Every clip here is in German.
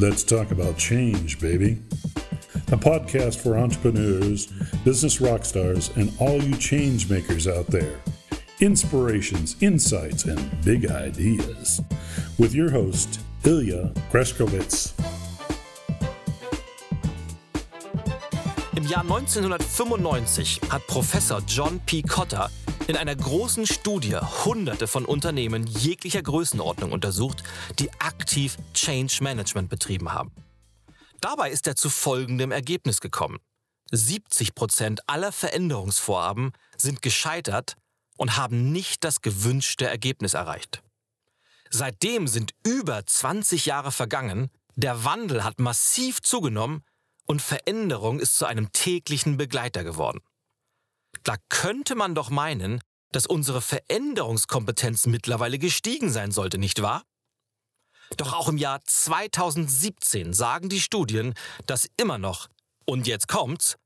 Let's talk about change, baby. A podcast for entrepreneurs, business rock stars, and all you change makers out there. Inspirations, insights, and big ideas. With your host, Ilya Greskowitz. Im Jahr 1995 hat Professor John P. Cotter in einer großen Studie Hunderte von Unternehmen jeglicher Größenordnung untersucht, die aktiv Change Management betrieben haben. Dabei ist er zu folgendem Ergebnis gekommen. 70 Prozent aller Veränderungsvorhaben sind gescheitert und haben nicht das gewünschte Ergebnis erreicht. Seitdem sind über 20 Jahre vergangen, der Wandel hat massiv zugenommen und Veränderung ist zu einem täglichen Begleiter geworden. Da könnte man doch meinen, dass unsere Veränderungskompetenz mittlerweile gestiegen sein sollte, nicht wahr? Doch auch im Jahr 2017 sagen die Studien, dass immer noch, und jetzt kommt's,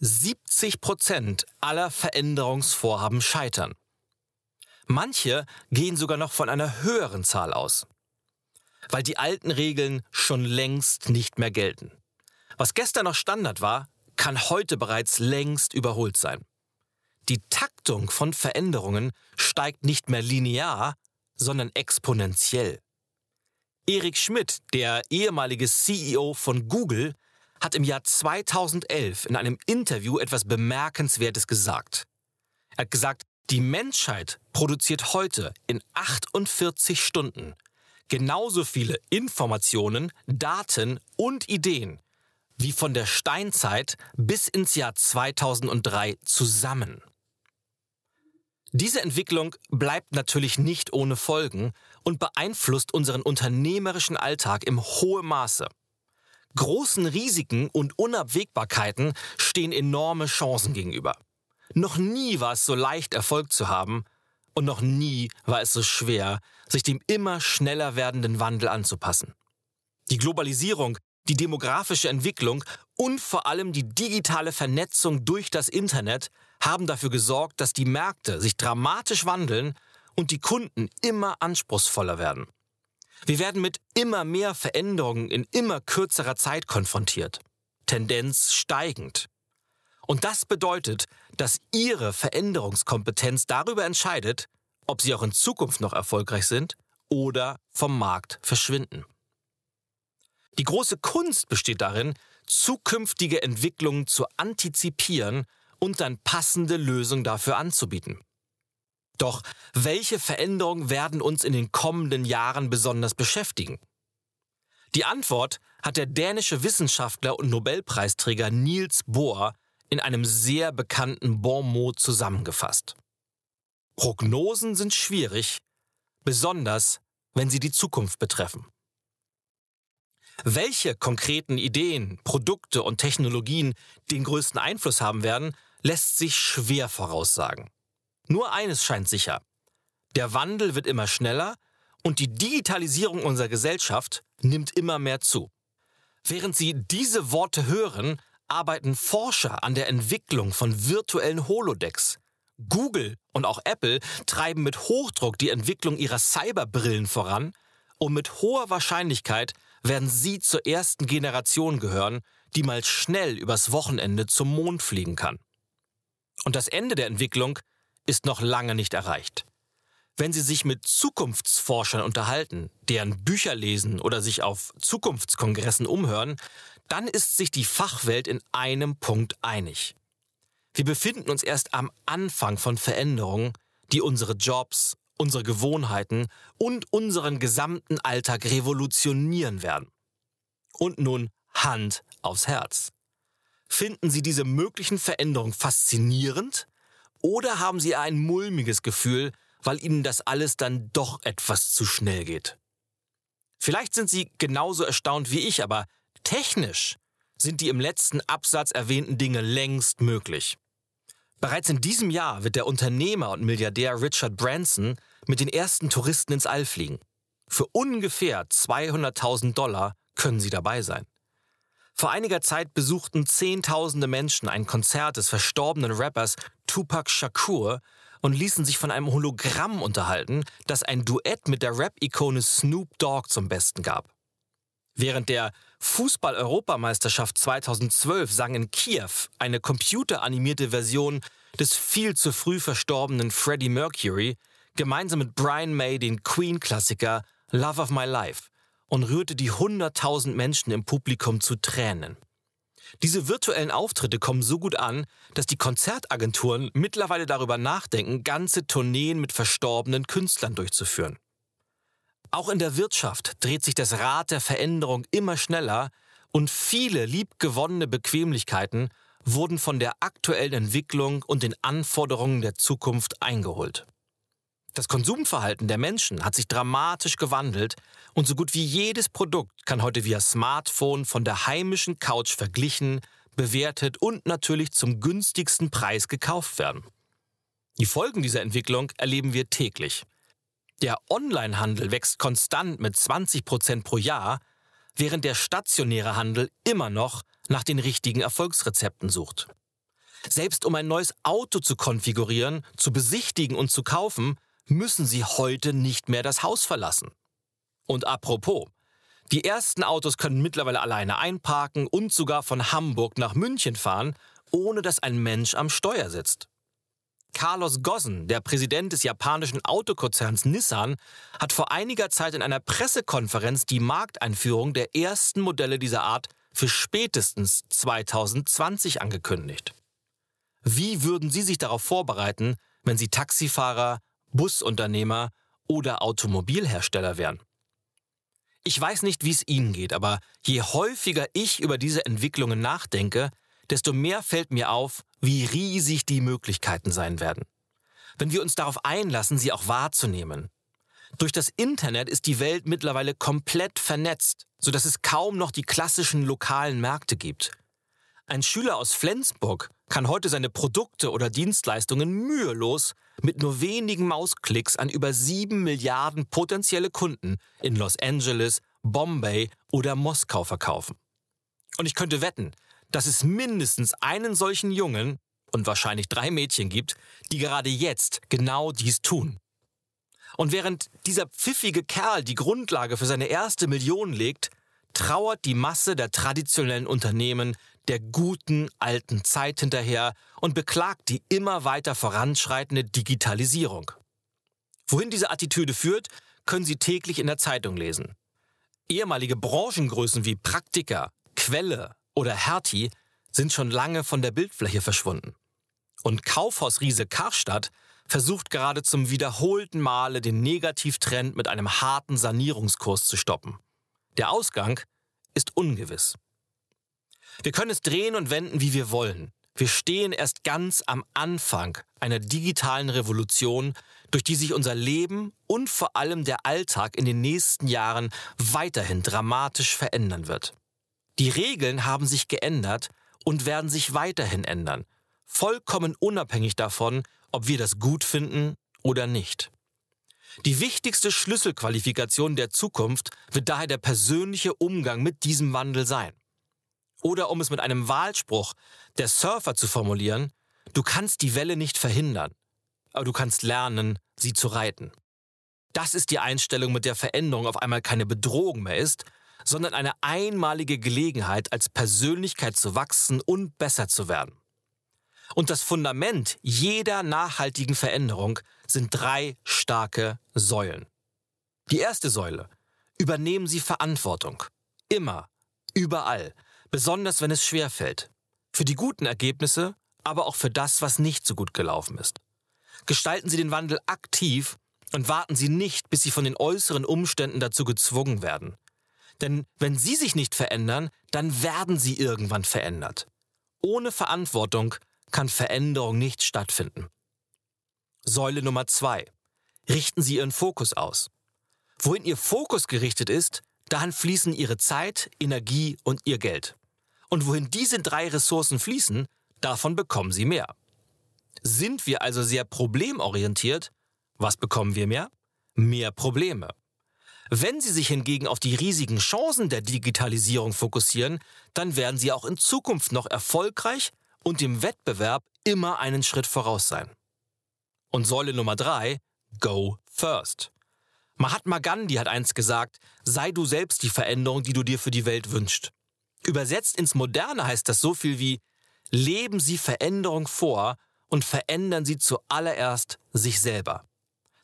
70 Prozent aller Veränderungsvorhaben scheitern. Manche gehen sogar noch von einer höheren Zahl aus, weil die alten Regeln schon längst nicht mehr gelten. Was gestern noch Standard war, kann heute bereits längst überholt sein. Die Taktung von Veränderungen steigt nicht mehr linear, sondern exponentiell. Erik Schmidt, der ehemalige CEO von Google, hat im Jahr 2011 in einem Interview etwas Bemerkenswertes gesagt. Er hat gesagt, die Menschheit produziert heute in 48 Stunden genauso viele Informationen, Daten und Ideen wie von der Steinzeit bis ins Jahr 2003 zusammen. Diese Entwicklung bleibt natürlich nicht ohne Folgen und beeinflusst unseren unternehmerischen Alltag im hohen Maße. Großen Risiken und Unabwägbarkeiten stehen enorme Chancen gegenüber. Noch nie war es so leicht, Erfolg zu haben, und noch nie war es so schwer, sich dem immer schneller werdenden Wandel anzupassen. Die Globalisierung, die demografische Entwicklung und vor allem die digitale Vernetzung durch das Internet haben dafür gesorgt, dass die Märkte sich dramatisch wandeln und die Kunden immer anspruchsvoller werden. Wir werden mit immer mehr Veränderungen in immer kürzerer Zeit konfrontiert. Tendenz steigend. Und das bedeutet, dass Ihre Veränderungskompetenz darüber entscheidet, ob Sie auch in Zukunft noch erfolgreich sind oder vom Markt verschwinden. Die große Kunst besteht darin, zukünftige Entwicklungen zu antizipieren und dann passende Lösungen dafür anzubieten. Doch welche Veränderungen werden uns in den kommenden Jahren besonders beschäftigen? Die Antwort hat der dänische Wissenschaftler und Nobelpreisträger Niels Bohr in einem sehr bekannten Bon mot zusammengefasst. Prognosen sind schwierig, besonders wenn sie die Zukunft betreffen. Welche konkreten Ideen, Produkte und Technologien den größten Einfluss haben werden, lässt sich schwer voraussagen. Nur eines scheint sicher. Der Wandel wird immer schneller und die Digitalisierung unserer Gesellschaft nimmt immer mehr zu. Während Sie diese Worte hören, arbeiten Forscher an der Entwicklung von virtuellen Holodecks. Google und auch Apple treiben mit Hochdruck die Entwicklung ihrer Cyberbrillen voran und mit hoher Wahrscheinlichkeit werden sie zur ersten Generation gehören, die mal schnell übers Wochenende zum Mond fliegen kann. Und das Ende der Entwicklung ist noch lange nicht erreicht. Wenn Sie sich mit Zukunftsforschern unterhalten, deren Bücher lesen oder sich auf Zukunftskongressen umhören, dann ist sich die Fachwelt in einem Punkt einig. Wir befinden uns erst am Anfang von Veränderungen, die unsere Jobs, unsere Gewohnheiten und unseren gesamten Alltag revolutionieren werden. Und nun Hand aufs Herz. Finden Sie diese möglichen Veränderungen faszinierend oder haben Sie ein mulmiges Gefühl, weil Ihnen das alles dann doch etwas zu schnell geht? Vielleicht sind Sie genauso erstaunt wie ich, aber technisch sind die im letzten Absatz erwähnten Dinge längst möglich. Bereits in diesem Jahr wird der Unternehmer und Milliardär Richard Branson mit den ersten Touristen ins All fliegen. Für ungefähr 200.000 Dollar können sie dabei sein. Vor einiger Zeit besuchten Zehntausende Menschen ein Konzert des verstorbenen Rappers Tupac Shakur und ließen sich von einem Hologramm unterhalten, das ein Duett mit der Rap-Ikone Snoop Dogg zum Besten gab. Während der Fußball-Europameisterschaft 2012 sang in Kiew eine computeranimierte Version des viel zu früh verstorbenen Freddie Mercury gemeinsam mit Brian May den Queen-Klassiker Love of My Life und rührte die 100.000 Menschen im Publikum zu Tränen. Diese virtuellen Auftritte kommen so gut an, dass die Konzertagenturen mittlerweile darüber nachdenken, ganze Tourneen mit verstorbenen Künstlern durchzuführen. Auch in der Wirtschaft dreht sich das Rad der Veränderung immer schneller und viele liebgewonnene Bequemlichkeiten wurden von der aktuellen Entwicklung und den Anforderungen der Zukunft eingeholt. Das Konsumverhalten der Menschen hat sich dramatisch gewandelt und so gut wie jedes Produkt kann heute via Smartphone von der heimischen Couch verglichen, bewertet und natürlich zum günstigsten Preis gekauft werden. Die Folgen dieser Entwicklung erleben wir täglich. Der Onlinehandel wächst konstant mit 20 Prozent pro Jahr, während der stationäre Handel immer noch nach den richtigen Erfolgsrezepten sucht. Selbst um ein neues Auto zu konfigurieren, zu besichtigen und zu kaufen, müssen sie heute nicht mehr das Haus verlassen. Und apropos, die ersten Autos können mittlerweile alleine einparken und sogar von Hamburg nach München fahren, ohne dass ein Mensch am Steuer sitzt. Carlos Gossen, der Präsident des japanischen Autokonzerns Nissan, hat vor einiger Zeit in einer Pressekonferenz die Markteinführung der ersten Modelle dieser Art für spätestens 2020 angekündigt. Wie würden Sie sich darauf vorbereiten, wenn Sie Taxifahrer, Busunternehmer oder Automobilhersteller wären. Ich weiß nicht, wie es Ihnen geht, aber je häufiger ich über diese Entwicklungen nachdenke, desto mehr fällt mir auf, wie riesig die Möglichkeiten sein werden. Wenn wir uns darauf einlassen, sie auch wahrzunehmen. Durch das Internet ist die Welt mittlerweile komplett vernetzt, sodass es kaum noch die klassischen lokalen Märkte gibt. Ein Schüler aus Flensburg kann heute seine Produkte oder Dienstleistungen mühelos mit nur wenigen Mausklicks an über sieben Milliarden potenzielle Kunden in Los Angeles, Bombay oder Moskau verkaufen. Und ich könnte wetten, dass es mindestens einen solchen Jungen und wahrscheinlich drei Mädchen gibt, die gerade jetzt genau dies tun. Und während dieser pfiffige Kerl die Grundlage für seine erste Million legt, trauert die Masse der traditionellen Unternehmen der guten alten Zeit hinterher und beklagt die immer weiter voranschreitende Digitalisierung. Wohin diese Attitüde führt, können Sie täglich in der Zeitung lesen. Ehemalige Branchengrößen wie Praktika, Quelle oder Hertie sind schon lange von der Bildfläche verschwunden. Und Kaufhausriese Karstadt versucht gerade zum wiederholten Male den Negativtrend mit einem harten Sanierungskurs zu stoppen. Der Ausgang ist ungewiss. Wir können es drehen und wenden, wie wir wollen. Wir stehen erst ganz am Anfang einer digitalen Revolution, durch die sich unser Leben und vor allem der Alltag in den nächsten Jahren weiterhin dramatisch verändern wird. Die Regeln haben sich geändert und werden sich weiterhin ändern, vollkommen unabhängig davon, ob wir das gut finden oder nicht. Die wichtigste Schlüsselqualifikation der Zukunft wird daher der persönliche Umgang mit diesem Wandel sein. Oder um es mit einem Wahlspruch der Surfer zu formulieren, du kannst die Welle nicht verhindern, aber du kannst lernen, sie zu reiten. Das ist die Einstellung, mit der Veränderung auf einmal keine Bedrohung mehr ist, sondern eine einmalige Gelegenheit, als Persönlichkeit zu wachsen und besser zu werden. Und das Fundament jeder nachhaltigen Veränderung sind drei starke Säulen. Die erste Säule. Übernehmen Sie Verantwortung. Immer. Überall besonders wenn es schwer fällt. Für die guten Ergebnisse, aber auch für das, was nicht so gut gelaufen ist. Gestalten Sie den Wandel aktiv und warten Sie nicht, bis Sie von den äußeren Umständen dazu gezwungen werden. Denn wenn Sie sich nicht verändern, dann werden Sie irgendwann verändert. Ohne Verantwortung kann Veränderung nicht stattfinden. Säule Nummer zwei: Richten Sie Ihren Fokus aus. Wohin Ihr Fokus gerichtet ist, dahin fließen Ihre Zeit, Energie und Ihr Geld. Und wohin diese drei Ressourcen fließen, davon bekommen sie mehr. Sind wir also sehr problemorientiert, was bekommen wir mehr? Mehr Probleme. Wenn Sie sich hingegen auf die riesigen Chancen der Digitalisierung fokussieren, dann werden Sie auch in Zukunft noch erfolgreich und im Wettbewerb immer einen Schritt voraus sein. Und Säule Nummer drei, Go First. Mahatma Gandhi hat einst gesagt, sei du selbst die Veränderung, die du dir für die Welt wünschst. Übersetzt ins Moderne heißt das so viel wie, leben Sie Veränderung vor und verändern Sie zuallererst sich selber.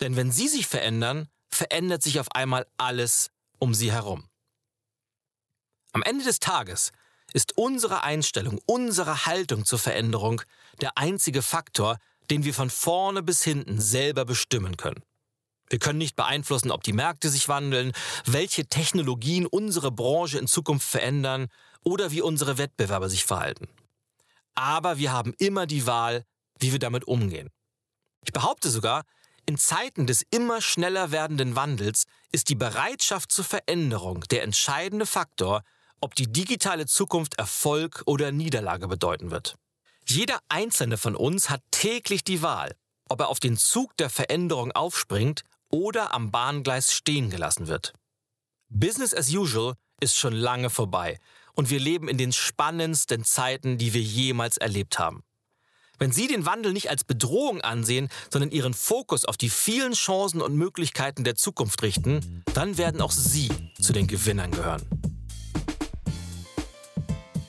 Denn wenn Sie sich verändern, verändert sich auf einmal alles um Sie herum. Am Ende des Tages ist unsere Einstellung, unsere Haltung zur Veränderung der einzige Faktor, den wir von vorne bis hinten selber bestimmen können. Wir können nicht beeinflussen, ob die Märkte sich wandeln, welche Technologien unsere Branche in Zukunft verändern oder wie unsere Wettbewerber sich verhalten. Aber wir haben immer die Wahl, wie wir damit umgehen. Ich behaupte sogar, in Zeiten des immer schneller werdenden Wandels ist die Bereitschaft zur Veränderung der entscheidende Faktor, ob die digitale Zukunft Erfolg oder Niederlage bedeuten wird. Jeder einzelne von uns hat täglich die Wahl, ob er auf den Zug der Veränderung aufspringt oder am Bahngleis stehen gelassen wird. Business as usual ist schon lange vorbei und wir leben in den spannendsten Zeiten, die wir jemals erlebt haben. Wenn Sie den Wandel nicht als Bedrohung ansehen, sondern Ihren Fokus auf die vielen Chancen und Möglichkeiten der Zukunft richten, dann werden auch Sie zu den Gewinnern gehören.